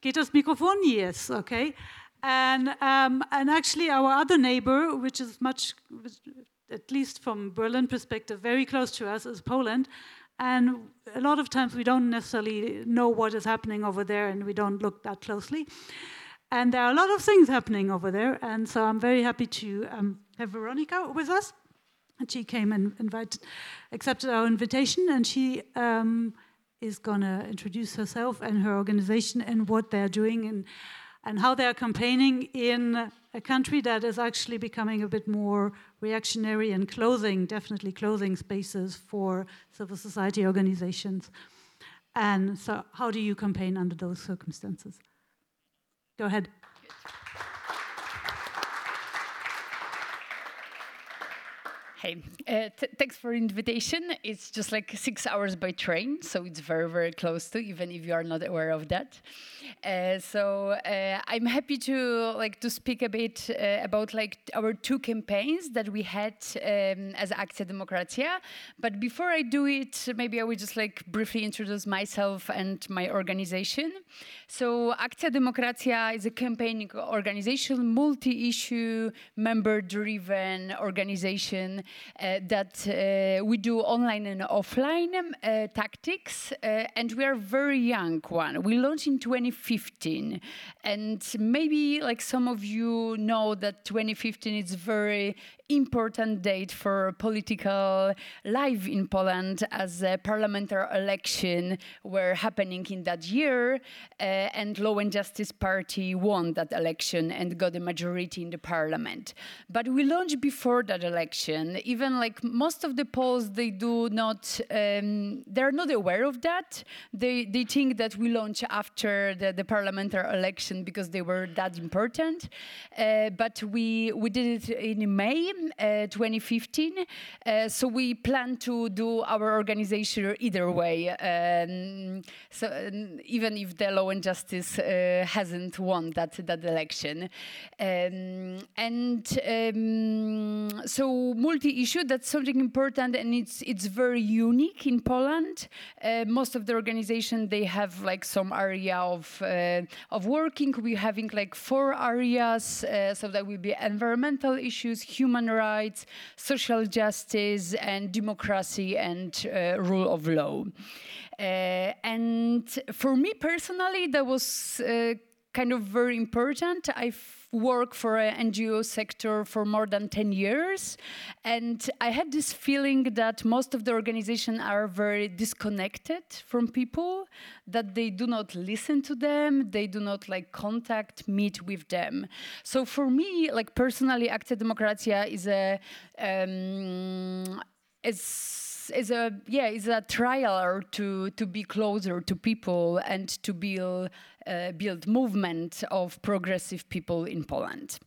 Geht das Mikrofon? Yes, okay. And, um, and actually, our other neighbor, which is much, at least from Berlin perspective, very close to us, is Poland. And a lot of times we don't necessarily know what is happening over there and we don't look that closely. And there are a lot of things happening over there. And so I'm very happy to um, have Weronika with us. And she came and invited, accepted our invitation, and she um, is going to introduce herself and her organization and what they're doing and and how they are campaigning in a country that is actually becoming a bit more reactionary and closing, definitely closing spaces for civil society organizations. And so, how do you campaign under those circumstances? Go ahead. Hey, uh, thanks for invitation. It's just like six hours by train, so it's very, very close to, even if you are not aware of that. Uh, so uh, I'm happy to like to speak a bit uh, about like our two campaigns that we had um, as Akcja Demokracja. But before I do it, maybe I will just like briefly introduce myself and my organization. So Akcja Demokracja is a campaigning organization, multi-issue, member-driven organization that uh, we do online and offline uh, tactics, and we are very young one. We launched in 2015, and maybe like some of you know that 2015 is very important date for political life in Poland as a parliamentary election were happening in that year, uh, and Law and Justice Party won that election and got a majority in the parliament. But we launched before that election. Even like most of the Poles, they do not, um, they're not aware of that. They they think that we launch after the, the parliamentary election because they were that important. Uh, but we we did it in May 2015. Uh, so we plan to do our organization either way. Um, so um, even if the Law and Justice uh, hasn't won that that election, um, and um, so multi-issue that's something important, and it's it's very unique in Poland. Uh, most of the organization they have like some area of uh, of working. We're having like four areas, uh, so that will be environmental issues, human rights, social justice, and democracy and uh, rule of law. Uh, and for me personally, that was uh, kind of very important. I worked for an NGO sector for more than 10 years, and I had this feeling that most of the organizations are very disconnected from people, that they do not listen to them, they do not like contact, meet with them. So for me, like personally, Akcja Demokracja is a um, is is a yeah is a trial to to be closer to people and to build uh, build movement of progressive people in Poland.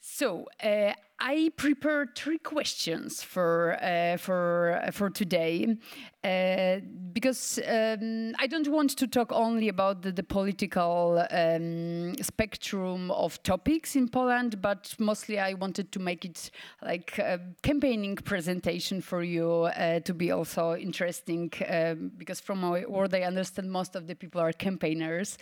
So uh, I prepared three questions for uh, for uh, for today, uh, because um, I don't want to talk only about the, the political um, spectrum of topics in Poland, but mostly I wanted to make it like a campaigning presentation for you uh, to be also interesting, um, because from what I understand, most of the people are campaigners.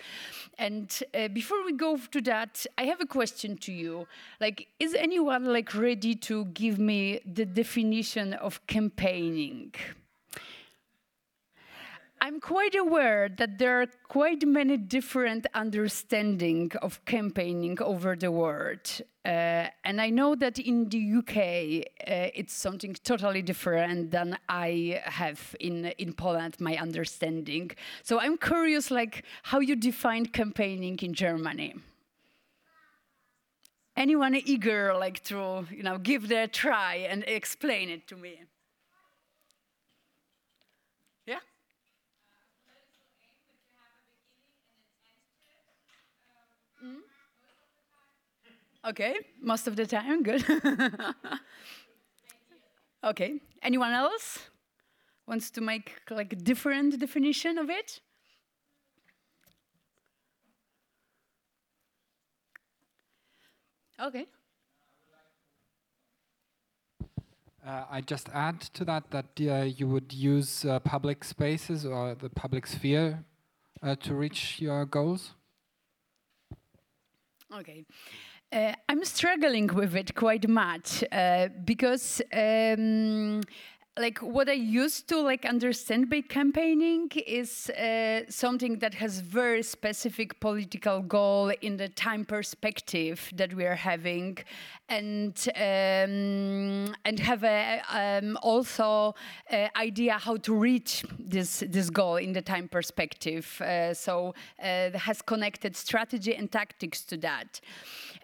And uh, before we go to that, I have a question to you. Like, is anyone like like ready to give me the definition of campaigning. I'm quite aware that there are quite many different understanding of campaigning over the world. Uh, and I know that in the UK, uh, it's something totally different than I have in, in Poland, my understanding. So I'm curious, like, how you define campaigning in Germany anyone eager like to you know give their try and explain it to me. Yeah? Mm. okay most of the time good. Okay anyone else wants to make like a different definition of it Okay. Uh, I just add to that that uh, you would use uh, public spaces or the public sphere uh, to reach your goals? Okay. Uh, I'm struggling with it quite much uh, because um, like what I used to like understand by campaigning is uh, something that has very specific political goal in the time perspective that we are having, and um, and have a um, also uh, idea how to reach this this goal in the time perspective. Uh, so uh, has connected strategy and tactics to that.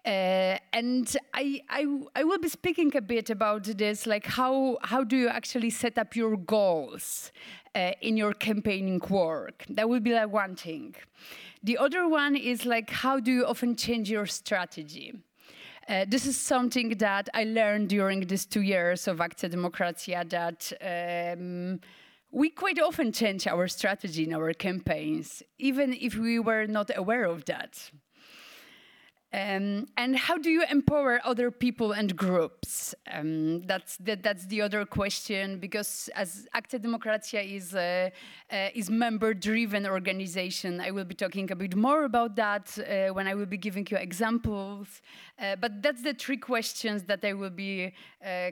Uh, and I, I, I will be speaking a bit about this, like how, how do you actually set up your goals uh, in your campaigning work? That will be like one thing. The other one is like how do you often change your strategy? Uh, this is something that I learned during these two years of Akcja Demokracja that um, we quite often change our strategy in our campaigns, even if we were not aware of that. Um, and how do you empower other people and groups? Um, that's the, that's the other question because as Akcja Demokracja is a, uh, is member-driven organization, I will be talking a bit more about that uh, when I will be giving you examples. Uh, but that's the three questions that I will be uh,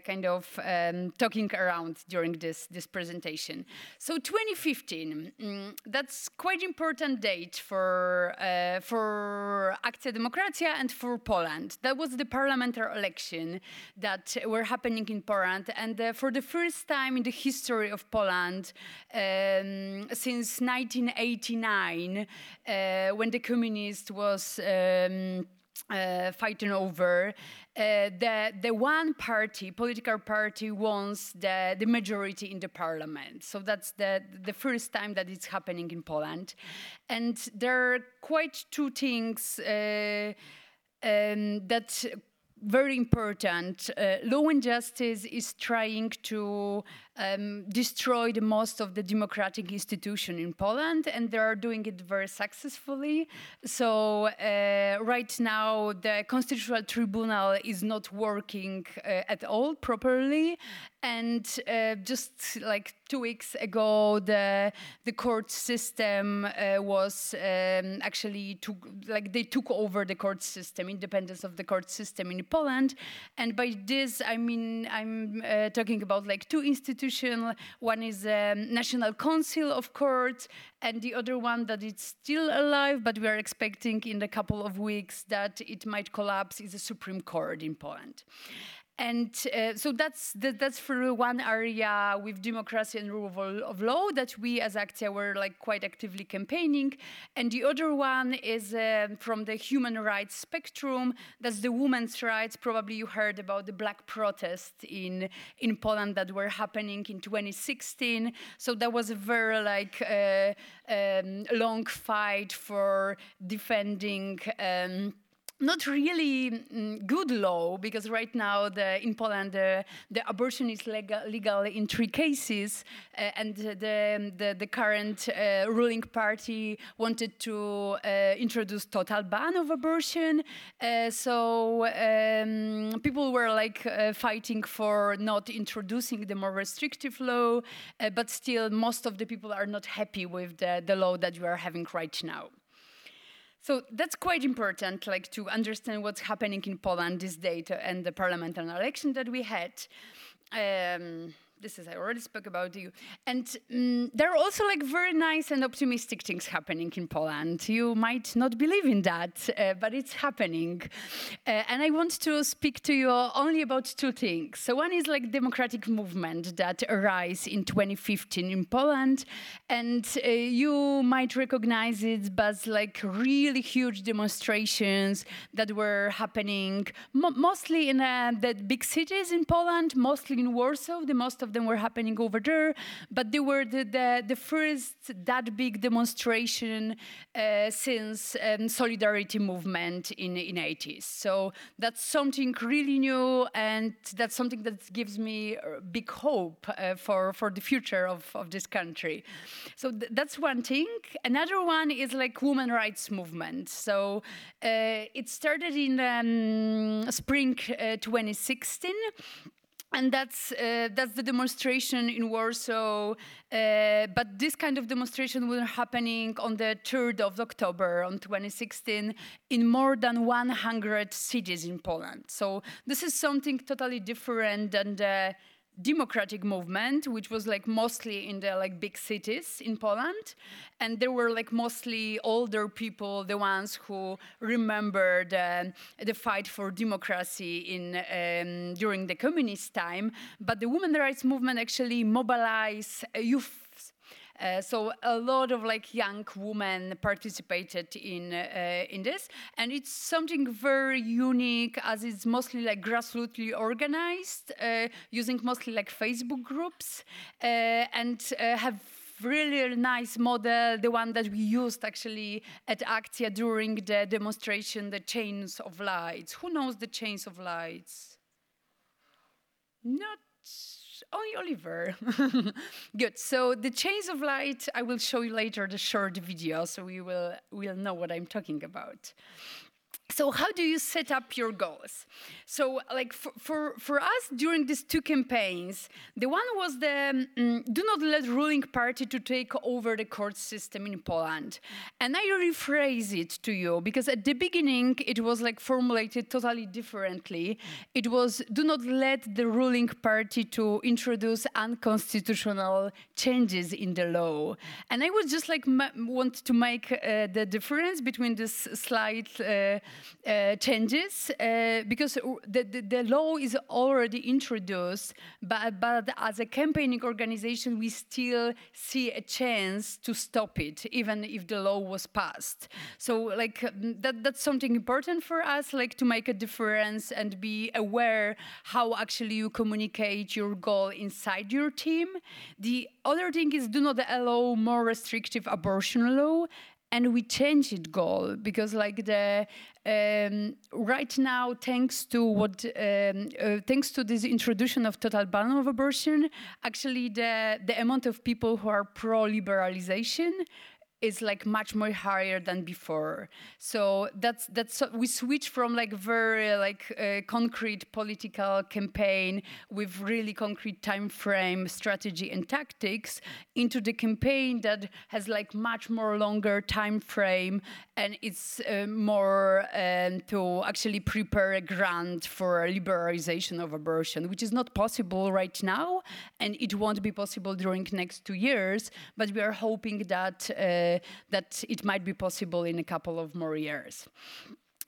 kind of um, talking around during this this presentation. So 2015, mm, that's quite important date for uh, for Akcja Demokracja and for Poland. That was the parliamentary election that were happening in Poland, and uh, for the first time in the history of Poland um, since 1989, uh, when the communist was. Um, uh, fighting over. Uh, the the one party, political party, wants the the majority in the parliament. So that's the the first time that it's happening in Poland, and there are quite two things. Uh, um, that very important. Uh, law and justice is trying to um, destroy the most of the democratic institution in Poland, and they are doing it very successfully. So uh, right now, the Constitutional Tribunal is not working uh, at all properly, and uh, just like two weeks ago, the the court system uh, was um, actually took like they took over the court system, independence of the court system in Poland, and by this I mean I'm uh, talking about like two institutions. One is the um, National Council of Courts, and the other one that is still alive, but we are expecting in a couple of weeks that it might collapse is the Supreme Court in Poland and uh, so that's that, that's for one area with democracy and rule of, law that we as Akcja were like quite actively campaigning, and the other one is uh, from the human rights spectrum. That's the women's rights. Probably you heard about the black protests in in Poland that were happening in 2016. So that was a very like uh, um, long fight for defending. Um, not really mm, good law because right now the, in Poland the, the abortion is legal, legal in three cases uh, and the, the, the current uh, ruling party wanted to uh, introduce total ban of abortion uh, so um, people were like uh, fighting for not introducing the more restrictive law but still most of the people are not happy with the, the law that we are having right now. So that's quite important, like to understand what's happening in Poland this day and the parliamentary election that we had. Um, this is I already spoke about you. And um, there are also like very nice and optimistic things happening in Poland. You might not believe in that, uh, but it's happening. Uh, and I want to speak to you only about two things. So one is like democratic movement that arise in 2015 in Poland, and uh, you might recognize it but like really huge demonstrations that were happening mo mostly in uh, the big cities in Poland, mostly in Warsaw, the most of of them were happening over there, but they were the, the, the first that big demonstration uh, since um, solidarity movement in in 80s. So that's something really new, and that's something that gives me big hope uh, for for the future of, of this country. So th that's one thing. Another one is like women rights movement. So uh, it started in um, spring uh, 2016 and that's uh, that's the demonstration in Warsaw. Uh, but this kind of demonstration was happening on the 3rd of October on 2016 in more than 100 cities in Poland. So this is something totally different than the democratic movement which was like mostly in the like big cities in poland. And there were like mostly older people the ones who remembered uh, the fight for democracy in um, during the communist time. But the women rights movement actually mobilized youth uh, so a lot of like young women participated in uh, in this, and it's something very unique as it's mostly like grassrootsly organized, uh, using mostly like Facebook groups, uh, and uh, have really nice model, the one that we used actually at Akcja during the demonstration, the chains of lights. Who knows the chains of lights? Not only Oliver. Good. So the chains of light, I will show you later the short video, so we will will know what I'm talking about so how do you set up your goals? So like for, for, for us during these two campaigns the one was the um, do not let ruling party to take over the court system in poland. And i rephrase it to you because at the beginning it was like formulated totally differently. It was do not let the ruling party to introduce unconstitutional changes in the law. And i would just like want to make uh, the difference between this slide uh, uh, changes uh, because the, the, the, law is already introduced, but, but as a campaigning organization, we still see a chance to stop it, even if the law was passed. So, like um, that, that's something important for us, like to make a difference and be aware how actually you communicate your goal inside your team. The other thing is do not allow more restrictive abortion law and we changed goal because like the um, right now thanks to what um, uh, thanks to this introduction of total ban of abortion actually the the amount of people who are pro liberalization is like much more higher than before. So that's that's we switch from like very like uh, concrete political campaign with really concrete time frame strategy and tactics into the campaign that has like much more longer time frame and it's uh, more um, to actually prepare a grant for liberalization of abortion which is not possible right now and it won't be possible during next two years but we are hoping that uh, that it might be possible in a couple of more years.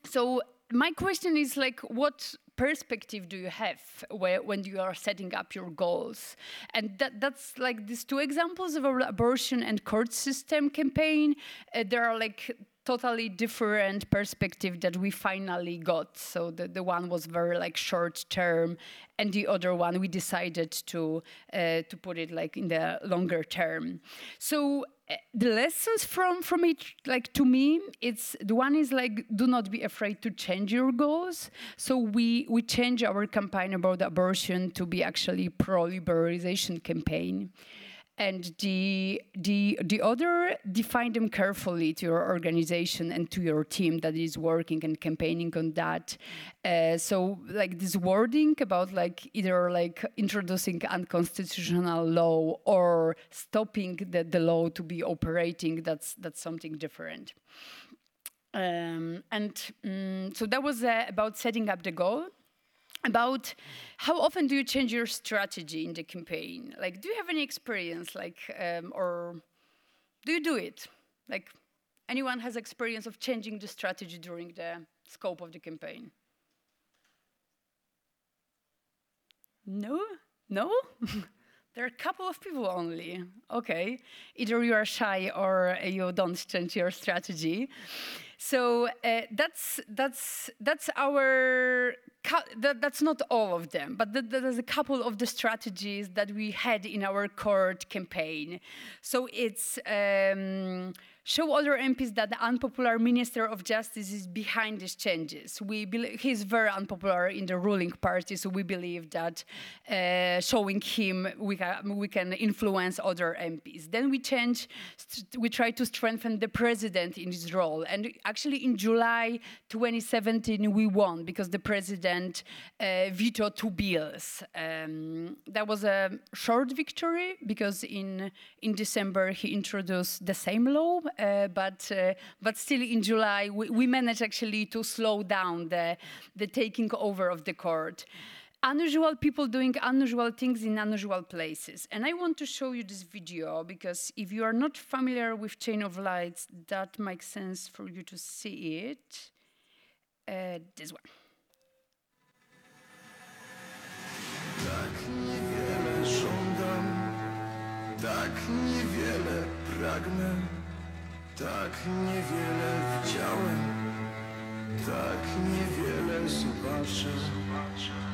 So my question is like, what perspective do you have where, when you are setting up your goals? And that, that's like these two examples of abortion and court system campaign. Uh, there are like totally different perspective that we finally got. So the, the one was very like short term, and the other one we decided to uh, to put it like in the longer term. So uh, the lessons from from it like to me it's the one is like do not be afraid to change your goals so we we change our campaign about abortion to be actually pro liberalization campaign and the the the other define them carefully to your organization and to your team that is working and campaigning on that. Uh, so like this wording about like either like introducing unconstitutional law or stopping the, the law to be operating that's that's something different. Um, and um, so that was uh, about setting up the goal about how often do you change your strategy in the campaign? Like, do you have any experience, like, um, or do you do it? Like, anyone has experience of changing the strategy during the scope of the campaign? No? No? there are a couple of people only. Okay. Either you are shy or you don't change your strategy. So uh, that's that's that's our that, that's not all of them, but there's a couple of the strategies that we had in our court campaign. So it's um, show other MPs that the unpopular Minister of Justice is behind these changes. We he's very unpopular in the ruling party, so we believe that uh, showing him we, can, we can influence other MPs. Then we change, we try to strengthen the president in his role. And actually, in July 2017, we won because the president uh, vetoed two bills. Um, that was a short victory because in in December he introduced the same law uh, but uh, but still in July we, we, managed actually to slow down the the taking over of the court. Unusual people doing unusual things in unusual places. And I want to show you this video because if you are not familiar with Chain of Lights, that makes sense for you to see it. Uh, this one. Tak niewiele żądam, tak niewiele pragnę. Tak niewiele widziałem, tak niewiele zobaczę.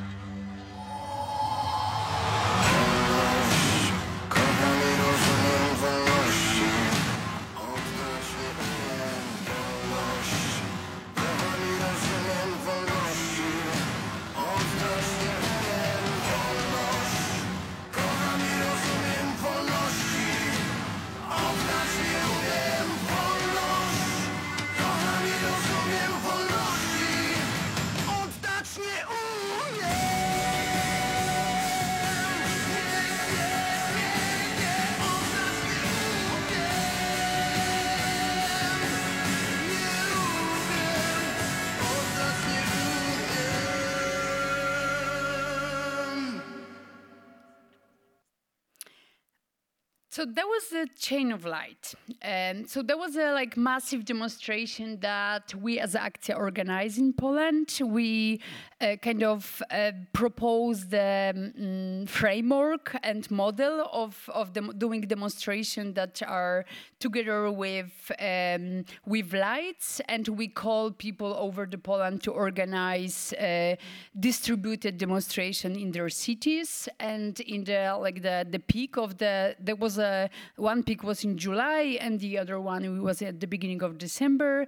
So that was the chain of light. Um, so there was a like massive demonstration that we as Akcja organized in Poland. We uh, kind of uh, proposed the um, framework and model of, of the doing demonstration that are together with um, with lights, and we call people over the Poland to organize uh, distributed demonstration in their cities and in the like the the peak of the there was a one peak was in July and the other one was at the beginning of December.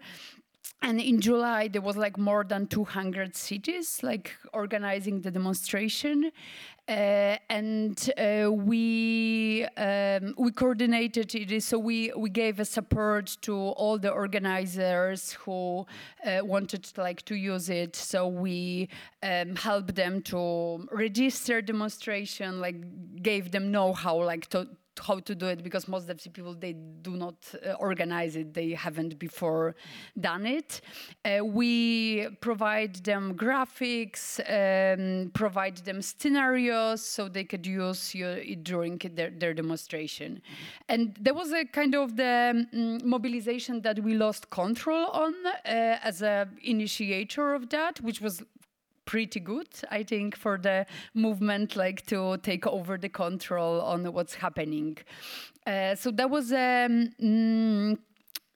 And in July there was like more than 200 cities like organizing the demonstration. Uh, and uh, we um, we coordinated it so we we gave a support to all the organizers who uh, wanted like to use it. So we um, helped them to register demonstration like gave them know-how like to how to do it because most of the people they do not uh, organize it. They haven't before done it. Uh, we provide them graphics um, provide them scenarios so they could use it during their, their demonstration. And there was a kind of the um, mobilization that we lost control on uh, as a initiator of that which was pretty good, I think, for the movement, like to take over the control on what's happening. Uh, so that was um, mm,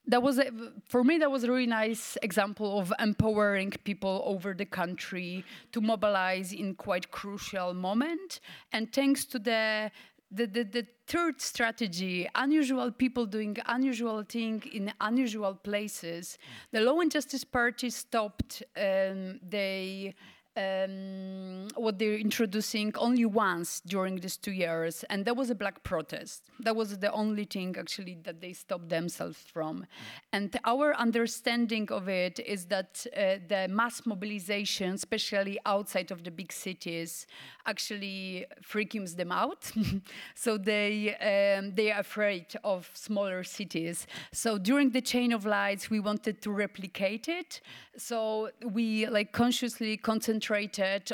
that was a, for me that was a really nice example of empowering people over the country to mobilize in quite crucial moment and thanks to the the, the, the third strategy unusual people doing unusual thing in unusual places the law and justice party stopped um, they um, what they're introducing only once during these two years, and that was a black protest. That was the only thing actually that they stopped themselves from. And our understanding of it is that uh, the mass mobilization, especially outside of the big cities, actually freaks them out. so they um, they are afraid of smaller cities. So during the chain of lights, we wanted to replicate it. So we like consciously concentrated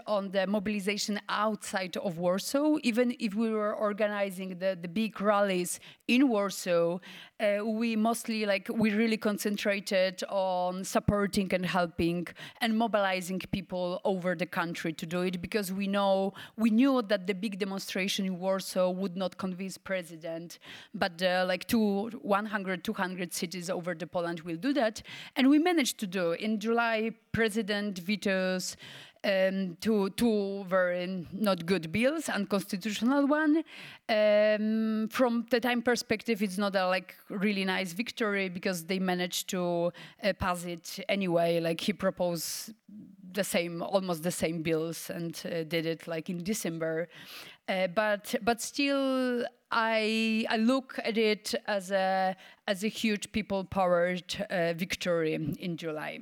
on the mobilization outside of Warsaw, even if we were organizing the, the big rallies in Warsaw uh, we mostly like we really concentrated on supporting and helping and mobilizing people over the country to do it because we know we knew that the big demonstration in Warsaw would not convince president but uh, like two 100 200 cities over the Poland will do that and we managed to do in July president vetoes um, two, two very not good bills, unconstitutional one. Um, from the time perspective perspective, it's not a like really nice victory because they managed to uh, pass it anyway. Like he proposed the same, almost the same bills, and uh, did it like in December. Uh, but but still, I I look at it as a as a huge people powered uh, victory in July.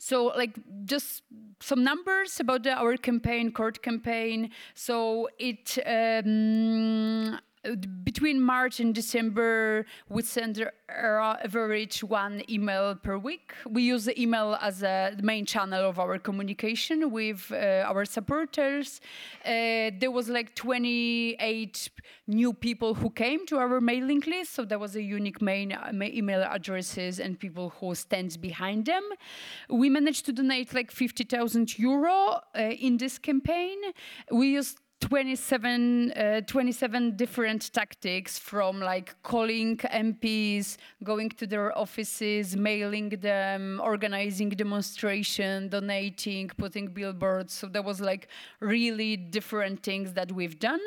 So, like, just some numbers about the, our campaign, court campaign. So, it um, between March and December, we send average one email per week. We use the email as a main channel of our communication with uh, our supporters. Uh, there was like 28 new people who came to our mailing list, so there was a unique main uh, email addresses and people who stands behind them. We managed to donate like 50,000 euro uh, in this campaign. We used 27, uh, 27 different tactics from like calling MPs, going to their offices, mailing them, organizing demonstration, donating, putting billboards. So there was like really different things that we've done.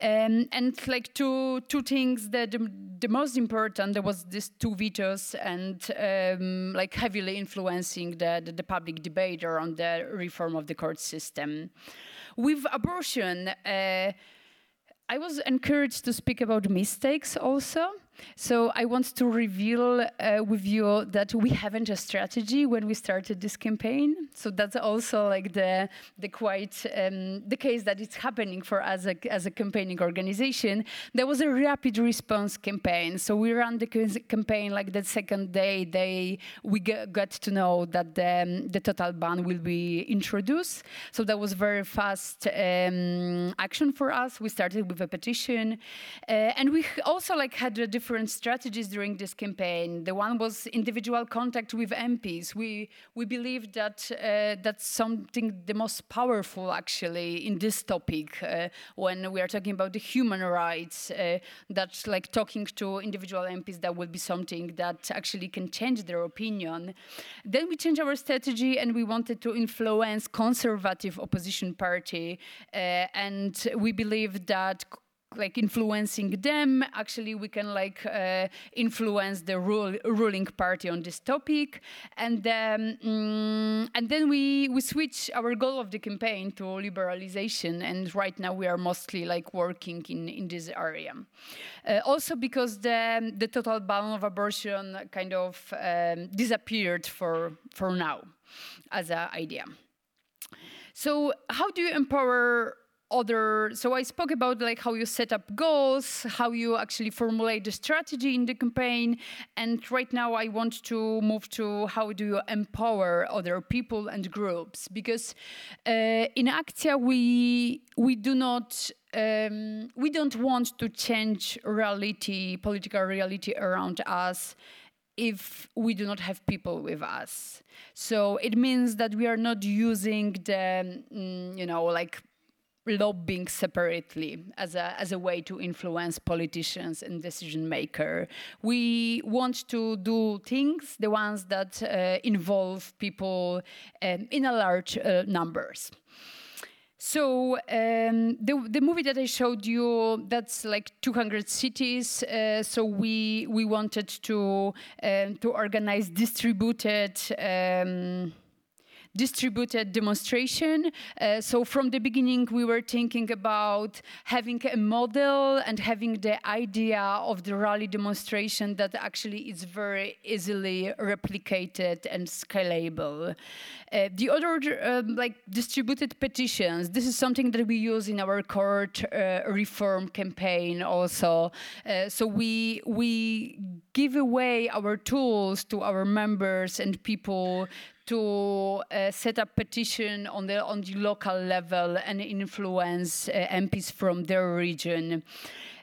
Um, and like two two things that the, the, most important there was these two vetoes and um, like heavily influencing the, the, the public debate around the reform of the court system. With abortion, uh, I was encouraged to speak about mistakes also. So I want to reveal uh, with you that we haven't a strategy when we started this campaign. So that's also like the the quite um, the case that it's happening for us as a, as a campaigning organization. There was a rapid response campaign. So we ran the campaign like the second day. They we got to know that the, um, the total ban will be introduced. So that was very fast um, action for us. We started with a petition, uh, and we also like had a different different strategies during this campaign. The one was individual contact with MPs. We we believe that uh, that's something the most powerful actually in this topic uh, when we are talking about the human rights. Uh, that like talking to individual MPs that will be something that actually can change their opinion. Then we changed our strategy and we wanted to influence conservative opposition party, uh, and we believe that like influencing them. Actually we can like uh, influence the rule, ruling party on this topic. And then um, and then we we switch our goal of the campaign to liberalization. And right now we are mostly like working in in this area. Uh, also because the the total ban of abortion kind of um, disappeared for for now as an idea. So how do you empower other so i spoke about like how you set up goals how you actually formulate the strategy in the campaign and right now i want to move to how do you empower other people and groups because uh, in Akcja we we do not um, we don't want to change reality political reality around us if we do not have people with us. So it means that we are not using the, mm, you know, like lobbying separately as a, as a way to influence politicians and decision maker. We want to do things, the ones that uh, involve people um, in a large uh, numbers. So um, the the movie that I showed you, that's like 200 cities. Uh, so we we wanted to um, to organize distributed. Distributed demonstration. Uh, so from the beginning, we were thinking about having a model and having the idea of the rally demonstration that actually is very easily replicated and scalable. Uh, the other, um, like distributed petitions, this is something that we use in our court uh, reform campaign also. Uh, so we we give away our tools to our members and people to uh, set up petition on the on the local level and influence uh, MPs from their region.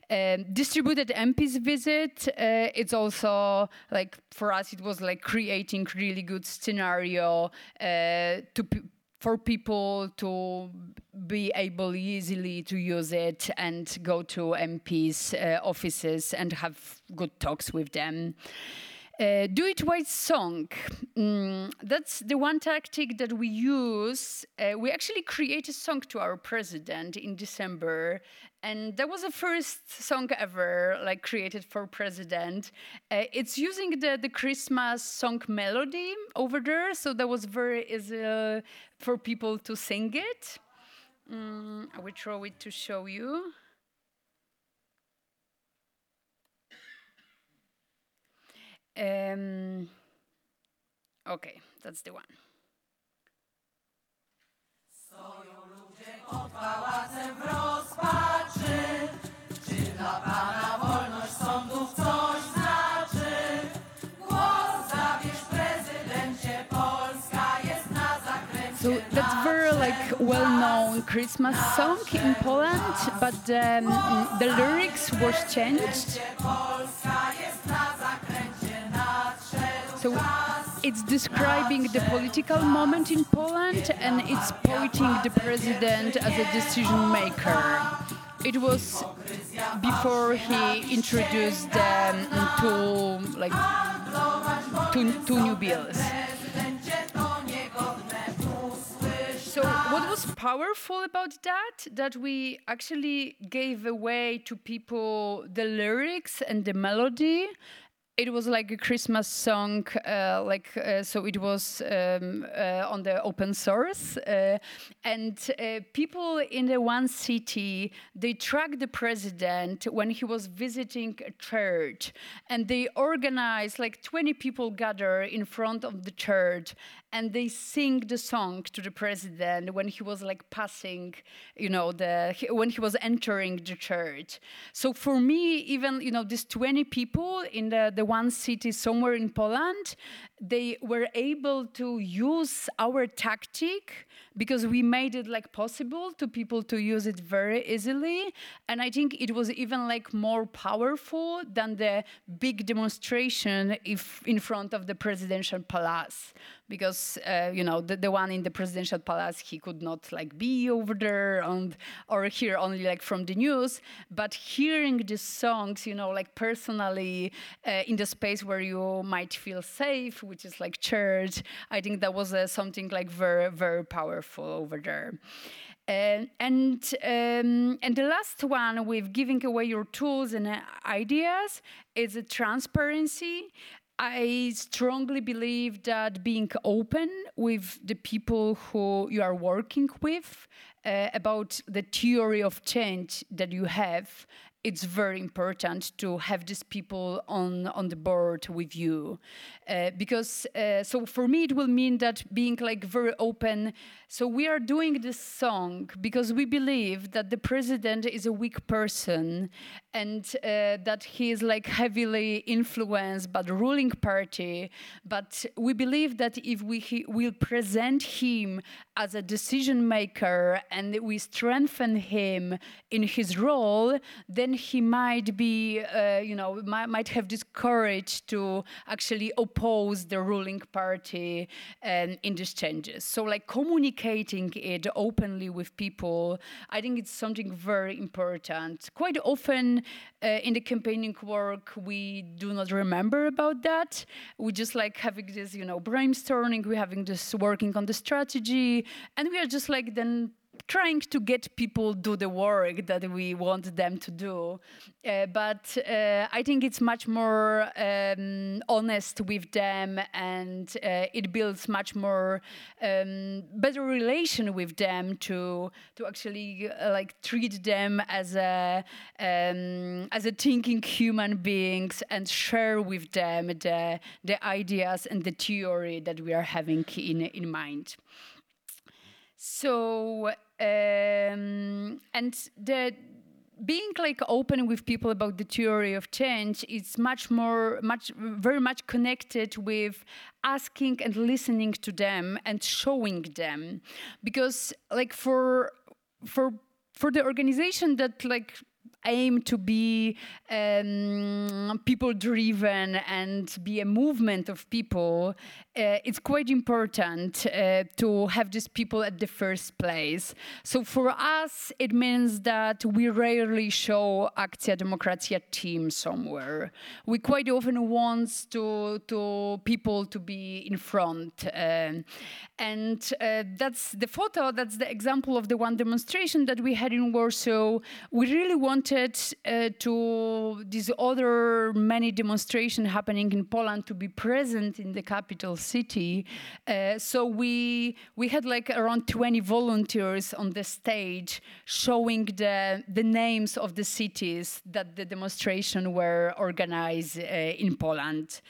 Um, distributed MPs visit. Uh, it's also like for us, it was like creating really good scenario uh, to for people to be able easily to use it and go to MPs' uh, offices and have good talks with them. Uh, do it white song. Mm, that's the one tactic that we use. Uh, we actually create a song to our president in December, and that was the first song ever like created for president. Uh, it's using the the Christmas song melody over there, so that was very easy uh, for people to sing it. Mm, I will throw it to show you. Um, okay, that's the one. So that's very like well-known Christmas song in Poland, but um, the lyrics was changed. So it's describing the political moment in Poland and it's pointing the president as a decision maker. It was before he introduced um, two like two, two new bills. So what was powerful about that? That we actually gave away to people the lyrics and the melody it was like a Christmas song, uh, like uh, so. It was um, uh, on the open source, uh, and uh, people in the one city they tracked the president when he was visiting a church, and they organized like twenty people gather in front of the church, and they sing the song to the president when he was like passing, you know, the when he was entering the church. So for me, even you know, these twenty people in the the one city somewhere in Poland, they were able to use our tactic because we made it like possible to people to use it very easily. And i think it was even like more powerful than the big demonstration if in front of the presidential palace because uh, you know the, the one in the presidential palace he could not like be over there and or hear only like from the news. But hearing these songs you know like personally uh, in the space where you might feel safe which is like church. I think that was uh, something like very very powerful over there. Uh, and um, and the last one with giving away your tools and uh, ideas is a transparency. I strongly believe that being open with the people who you are working with uh, about the theory of change that you have it's very important to have these people on on the board with you. Uh, because uh, so for me it will mean that being like very open. So we are doing this song because we believe that the president is a weak person and uh, that he is like heavily influenced by the ruling party. But we believe that if we will present him as a decision maker and we strengthen him in his role then he might be, uh, you know, might, might, have this courage to actually oppose the ruling party um, in these changes. So, like communicating it openly with people, I think it's something very important. Quite often uh, in the campaigning work, we do not remember about that. We just like having this, you know, brainstorming, we're having this working on the strategy, and we are just like then trying to get people do the work that we want them to do. Uh, but uh, i think it's much more um, honest with them and uh, it builds much more um, better relation with them to to actually uh, like treat them as a um, as a thinking human beings and share with them the the ideas and the theory that we are having in in mind so um, and the being like open with people about the theory of change is much more much very much connected with asking and listening to them and showing them. Because like for for for the organization that like aim to be um, people driven and be a movement of people, uh, it's quite important uh, to have these people at the first place. So for us, it means that we rarely show Akcja Demokracja team somewhere. We quite often want to, to people to be in front. Uh, and uh, that's the photo, that's the example of the one demonstration that we had in Warsaw. We really wanted uh, to these other many demonstrations happening in Poland to be present in the capital city. Uh, so we we had like around 20 volunteers on the stage showing the the names of the cities that the demonstration were organized uh, in Poland.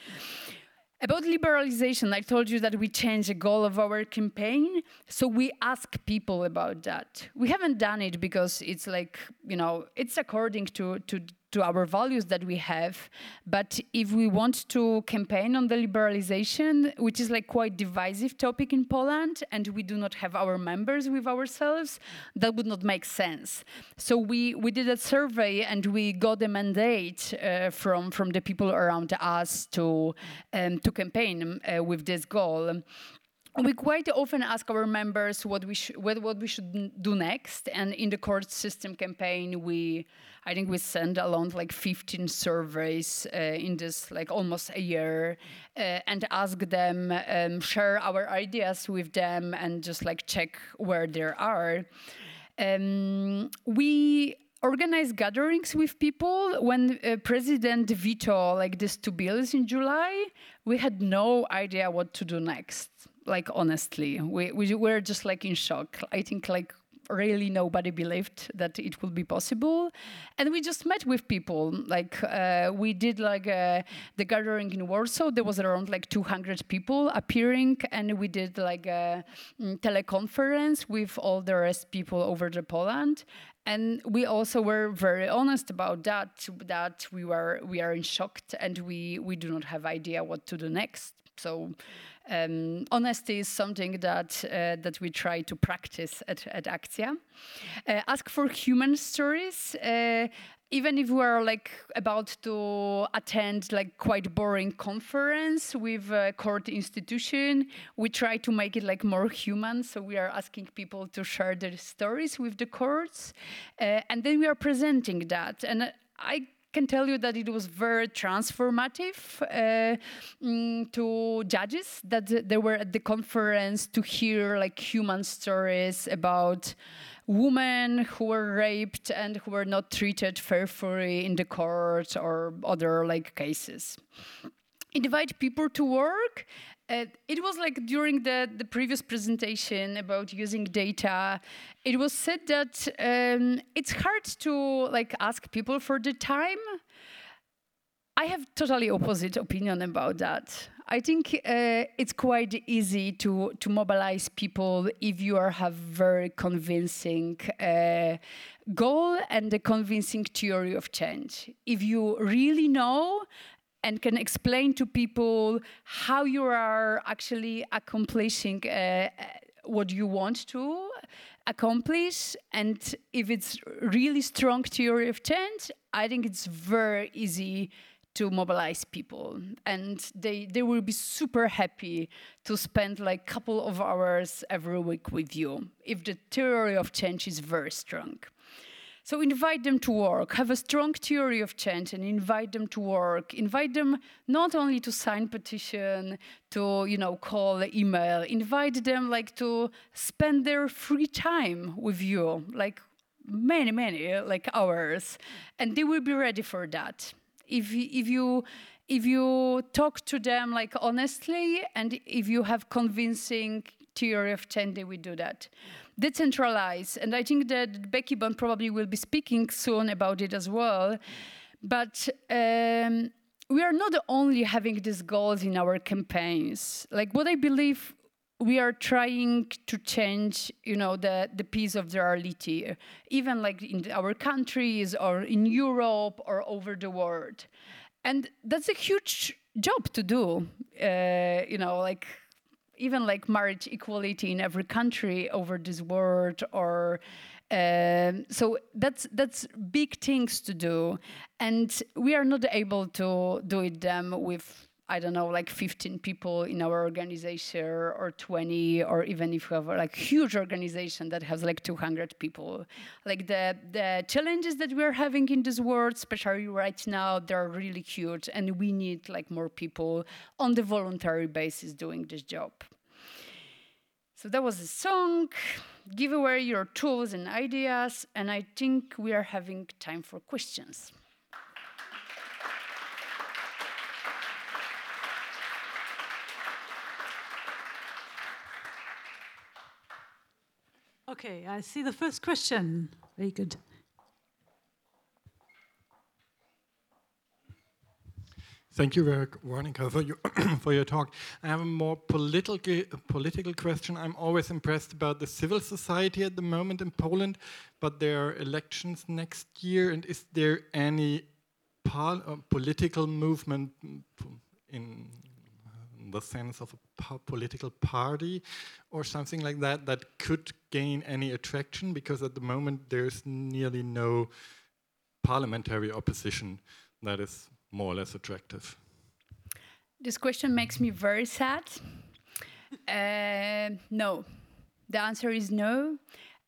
About liberalization, I told you that we changed the goal of our campaign. So we ask people about that. We haven't done it because it's like, you know, it's according to, to to our values that we have. But if we want to campaign on the liberalization, which is like quite divisive topic in Poland, and we do not have our members with ourselves, that would not make sense. So we, we did a survey and we got a mandate uh, from, from the people around us to, um, to campaign uh, with this goal we quite often ask our members what we what, what we should do next and in the court system campaign we i think we sent along like 15 surveys uh, in this like almost a year uh, and ask them um, share our ideas with them and just like check where they are. Um, we organize gatherings with people. When uh, president veto like these two bills in july we had no idea what to do next like honestly we, we were just like in shock. I think like really nobody believed that it would be possible. And we just met with people like uh, we did like uh, the gathering in warsaw. There was around like 200 people appearing and we did like a mm, teleconference with all the rest people over the poland. And we also were very honest about that that we were we are in shock and we we do not have idea what to do next so um, honesty is something that uh, that we try to practice at, at Akcja. Uh, ask for human stories. Uh, even if we are like about to attend like quite boring conference with a court institution we try to make it like more human so we are asking people to share their stories with the courts uh, and then we are presenting that and i can tell you that it was very transformative uh, mm, to judges that they were at the conference to hear like human stories about women who were raped and who were not treated fairly in the court or other like cases. Invite people to work uh, it was like during the, the previous presentation about using data, it was said that um, it's hard to like ask people for the time. I have totally opposite opinion about that. I think uh, it's quite easy to to mobilize people if you are have very convincing uh, goal and a convincing theory of change. If you really know and can explain to people how you are actually accomplishing uh, what you want to accomplish. And if it's really strong theory of change i think it's very easy to mobilize people. And they they will be super happy to spend like couple of hours every week with you if the theory of change is very strong so invite them to work, have a strong theory of change and invite them to work. Invite them not only to sign petition, to, you know, call, email, invite them like to spend their free time with you, like many, many like hours. And they will be ready for that. If, if you if you talk to them like honestly and if you have convincing theory of change, they will do that decentralize. And I think that Becky Bond probably will be speaking soon about it as well. But um, we are not only having these goals in our campaigns. Like what I believe we are trying to change you know the the piece of the reality even like in our countries or in europe or over the world and that's a huge job to do uh, you know like even like marriage equality in every country over this world or Um, so that's that's big things to do, and we are not able to do it them with I don't know, like 15 people in our organization or 20, or even if we have like huge organization that has like 200 people. Like the, the challenges that we're having in this world, especially right now, they're really huge and we need like more people on the voluntary basis doing this job. So that was a song. Give away your tools and ideas, and I think we are having time for questions. Okay, I see the first question. Very good. Thank you, Weronika, for your, for your talk. I have a more political, political question. I'm always impressed about the civil society at the moment in Poland, but there are elections next year, and is there any uh, political movement in the sense of a political party or something like that that could gain any attraction because at the moment there's nearly no parliamentary opposition that is more or less attractive. This question makes me very sad. uh, no, the answer is no.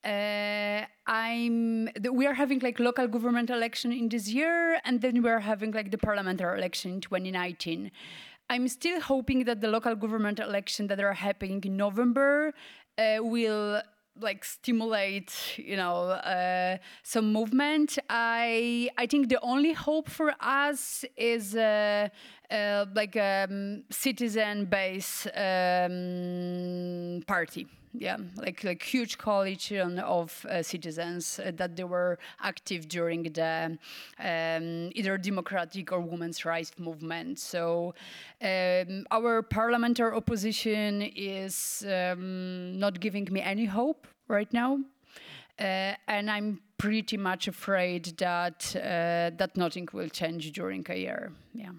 Uh, I'm. We are having like local government election in this year, and then we are having like the parliamentary election in 2019. I'm still hoping that the local government election that are happening in November uh, will like stimulate you know uh, some movement. I i think the only hope for us is uh, uh, like a um, citizen based um, party yeah, like like huge coalition of uh, citizens uh, that they were active during the um, either democratic or women's rights movement. So um, our parliamentary opposition is um, not giving me any hope right now. Uh, and I'm pretty much afraid that uh, that nothing will change during a year. Yeah.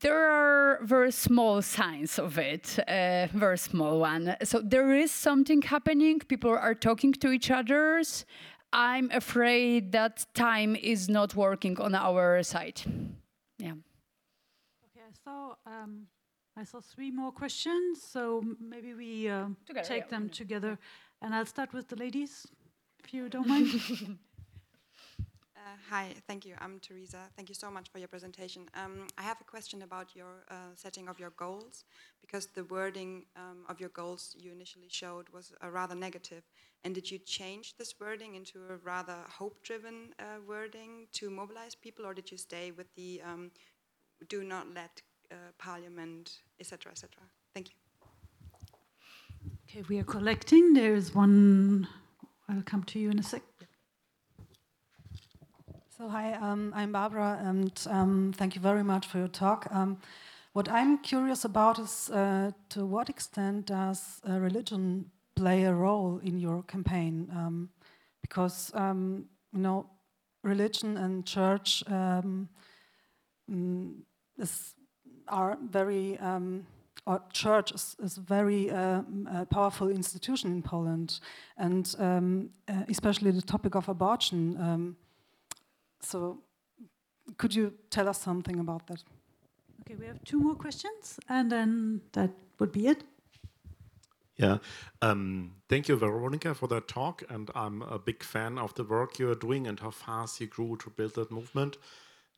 There are very small signs of it, uh, very small one. So there is something happening. People are talking to each other. I'm afraid that time is not working on our side. Yeah. Okay, so um, I saw three more questions, so maybe we uh, together, take yeah, them together, and I'll start with the ladies, if you don't mind. Uh, hi, thank you. I'm Teresa. Thank you so much for your presentation. Um, I have a question about your uh, setting of your goals, because the wording um, of your goals you initially showed was uh, rather negative. And did you change this wording into a rather hope-driven uh, wording to mobilize people, or did you stay with the um, "do not let uh, Parliament," etc., etc.? Thank you. Okay, we are collecting. There is one. I'll come to you in a sec. So hi, um, I'm Barbara, and um, thank you very much for your talk. Um, what I'm curious about is uh, to what extent does uh, religion play a role in your campaign? Um, because um, you know, religion and church um, mm, is, are very or church is, is very uh, a powerful institution in Poland, and uh, especially the topic of abortion. So could you tell us something about that? Okay, we have two more questions, and then that would be it. Yeah, um, thank you, Weronika, for that talk. And I'm a big fan of the work you are doing and how fast you grew to build that movement.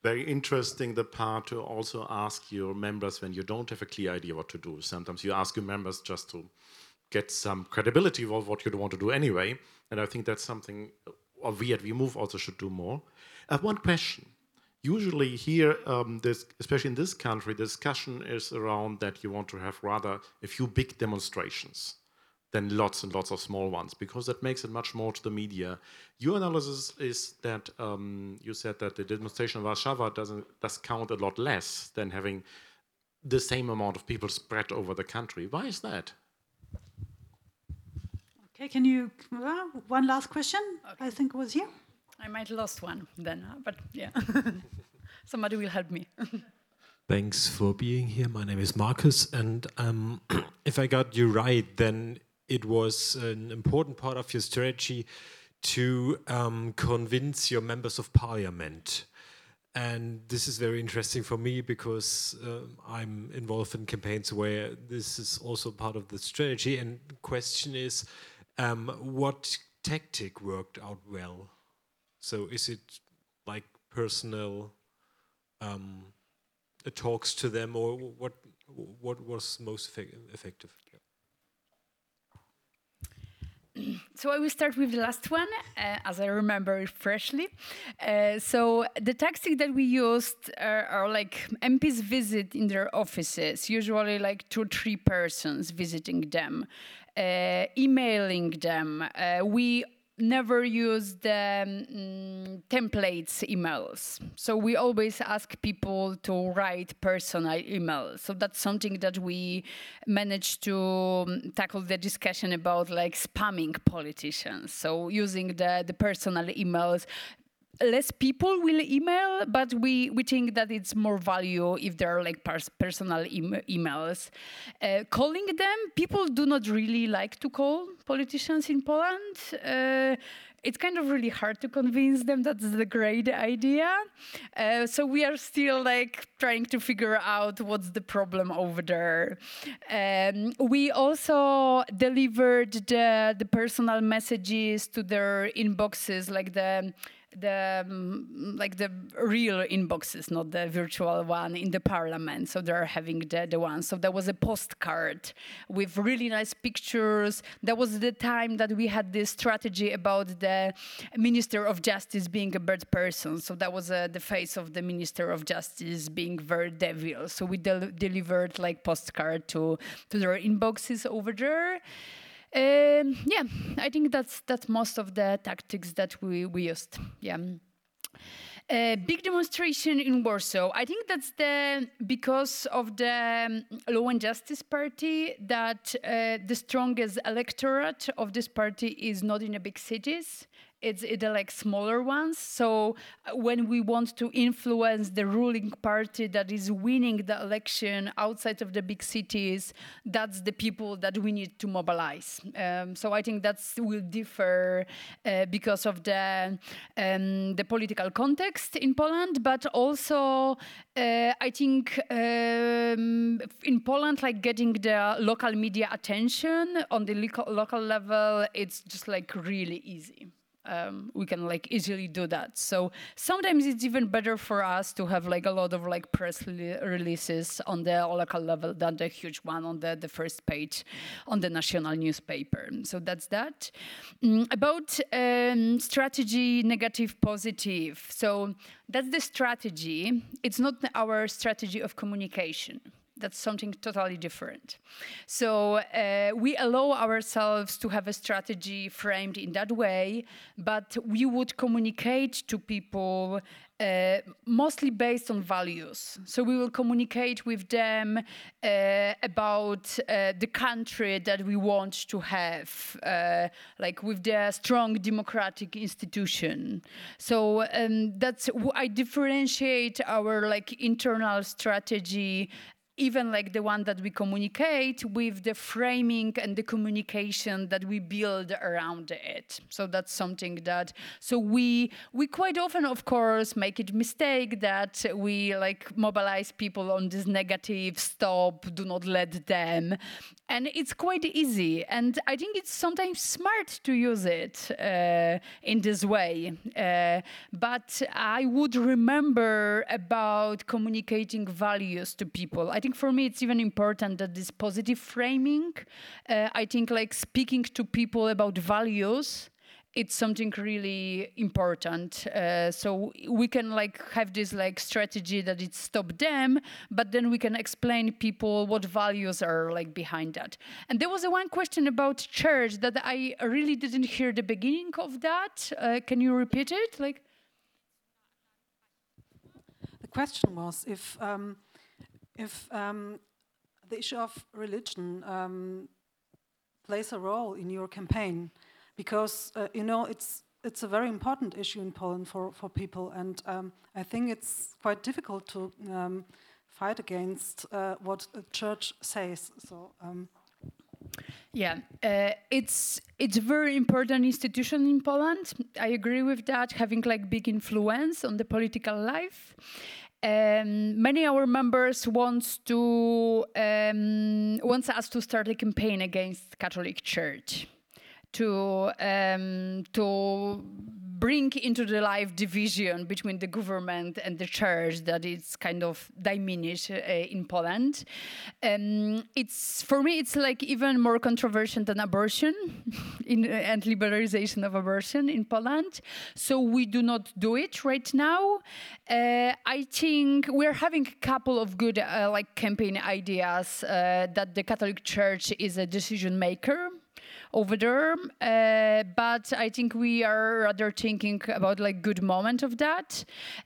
Very interesting the part to also ask your members when you don't have a clear idea what to do. Sometimes you ask your members just to get some credibility of what you want to do anyway. And I think that's something uh, we at WeMove also should do more. I have one question. Usually here, um, this, especially in this country, the discussion is around that you want to have rather a few big demonstrations than lots and lots of small ones, because that makes it much more to the media. Your analysis is that um, you said that the demonstration of Warsaw doesn't does count a lot less than having the same amount of people spread over the country. Why is that? Okay, can you uh, one last question? Okay. I think was here. I might lost one then, but yeah. Somebody will help me. Thanks for being here. My name is Marcus, and um, if I got you right, then it was an important part of your strategy to um, convince your members of parliament. And this is very interesting for me because uh, I'm involved in campaigns where this is also part of the strategy. And question is, um, what tactic worked out well? So is it like personal um, talks to them, or what? What was most effective? so I will start with the last one, uh, as I remember it freshly. Uh, so the tactic that we used are, are, like MPs visit in their offices, usually like two, or three persons visiting them, uh, emailing them. Uh, we never use the um, templates emails. So we always ask people to write personal emails. So that's something that we managed to um, tackle the discussion about like spamming politicians. So using the, the personal emails, less people will email, but we, we think that it's more value if there are like pers personal emails. Uh, calling them, people do not really like to call politicians in Poland. Uh, it's kind of really hard to convince them that's the great idea. Uh, so we are still like trying to figure out what's the problem over there. Um, we also delivered the, the personal messages to their inboxes, like the the um, like the real inboxes, not the virtual one in the parliament. So they're having the, the one. So there was a postcard with really nice pictures. That was the time that we had this strategy about the Minister of Justice being a bad person. So that was uh, the face of the Minister of Justice being very devil. So we del delivered like postcard to to their inboxes over there. Um, yeah, I think that's that's most of the tactics that we, we used. Yeah. A big demonstration in Warsaw. I think that's the because of the um, Law and Justice Party that uh, the strongest electorate of this party is not in the big cities it's it like smaller ones. So uh, when we want to influence the ruling party that is winning the election outside of the big cities, that's the people that we need to mobilize. Um, so I think that will differ uh, because of the um, the political context in Poland, but also uh, I think um, in Poland, like getting the local media attention on the local level, it's just like really easy um, we can like easily do that. So sometimes it's even better for us to have like a lot of like press releases on the local level than the huge one on the, the first page on the national newspaper. So that's that. Mm, about um, strategy, negative, positive. So that's the strategy. It's not our strategy of communication that's something totally different. So uh, we allow ourselves to have a strategy framed in that way, but we would communicate to people uh, mostly based on values. So we will communicate with them uh, about uh, the country that we want to have, uh, like with the strong democratic institution. So um, that's I differentiate our like internal strategy even like the one that we communicate with the framing and the communication that we build around it. So that's something that so we we quite often of course make it mistake that we like mobilize people on this negative stop do not let them. And it's quite easy. And i think it's sometimes smart to use it uh, in this way. Uh, but i would remember about communicating values to people. I think for me it's even important that this positive framing uh, i think like speaking to people about values it's something really important. Uh, so we can like have this like strategy that it stop them, but then we can explain people what values are like behind that. And there was a one question about church that I really didn't hear the beginning of that. Uh, can you repeat it? Like the question was if um, if um, the issue of religion um, plays a role in your campaign because uh, you know it's it's a very important issue in Poland for, for people, and um, I think it's quite difficult to um, fight against uh, what the church says. So. Um. Yeah, uh, it's it's a very important institution in Poland. I agree with that, having like big influence on the political life. Um, many our members wants to um, wants us to start a campaign against Catholic Church to um, to bring into the life division between the government and the church that is kind of diminished uh, in Poland. Um, it's for me, it's like even more controversial than abortion in, uh, and liberalization of abortion in Poland. So we do not do it right now. Uh, I think we're having a couple of good uh, like campaign ideas uh, that the Catholic Church is a decision maker over there. Uh, but I think we are rather thinking about like good moment of that.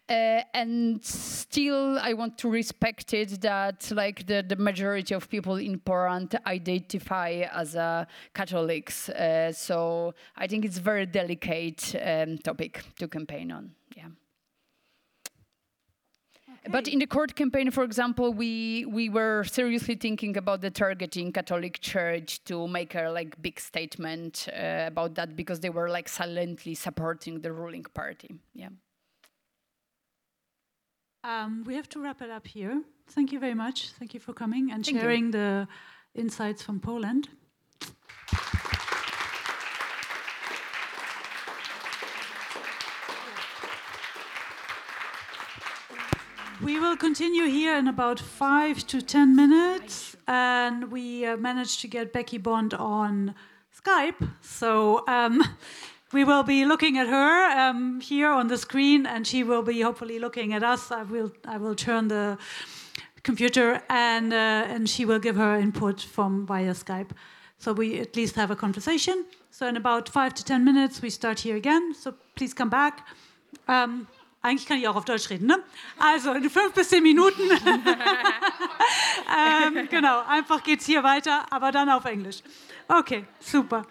Uh, and still, I want to respect it that like the, the majority of people in Poland identify as a Catholics. Uh, so I think it's very delicate um, topic to campaign on. Yeah. But in the court campaign, for example, we we were seriously thinking about the targeting Catholic Church to make a like big statement uh, about that because they were like silently supporting the ruling party. Yeah. Um, we have to wrap it up here. Thank you very much. Thank you for coming and Thank sharing the insights from Poland. We will continue here in about five to ten minutes, and we uh, managed to get Becky Bond on Skype. So um, we will be looking at her um, here on the screen, and she will be hopefully looking at us. I will I will turn the computer, and uh, and she will give her input from via Skype. So we at least have a conversation. So in about five to ten minutes, we start here again. So please come back. Um, eigentlich kann ich auch auf Deutsch reden, ne? Also in fünf bis zehn Minuten. ähm, genau, einfach geht's hier weiter, aber dann auf Englisch. Okay, super.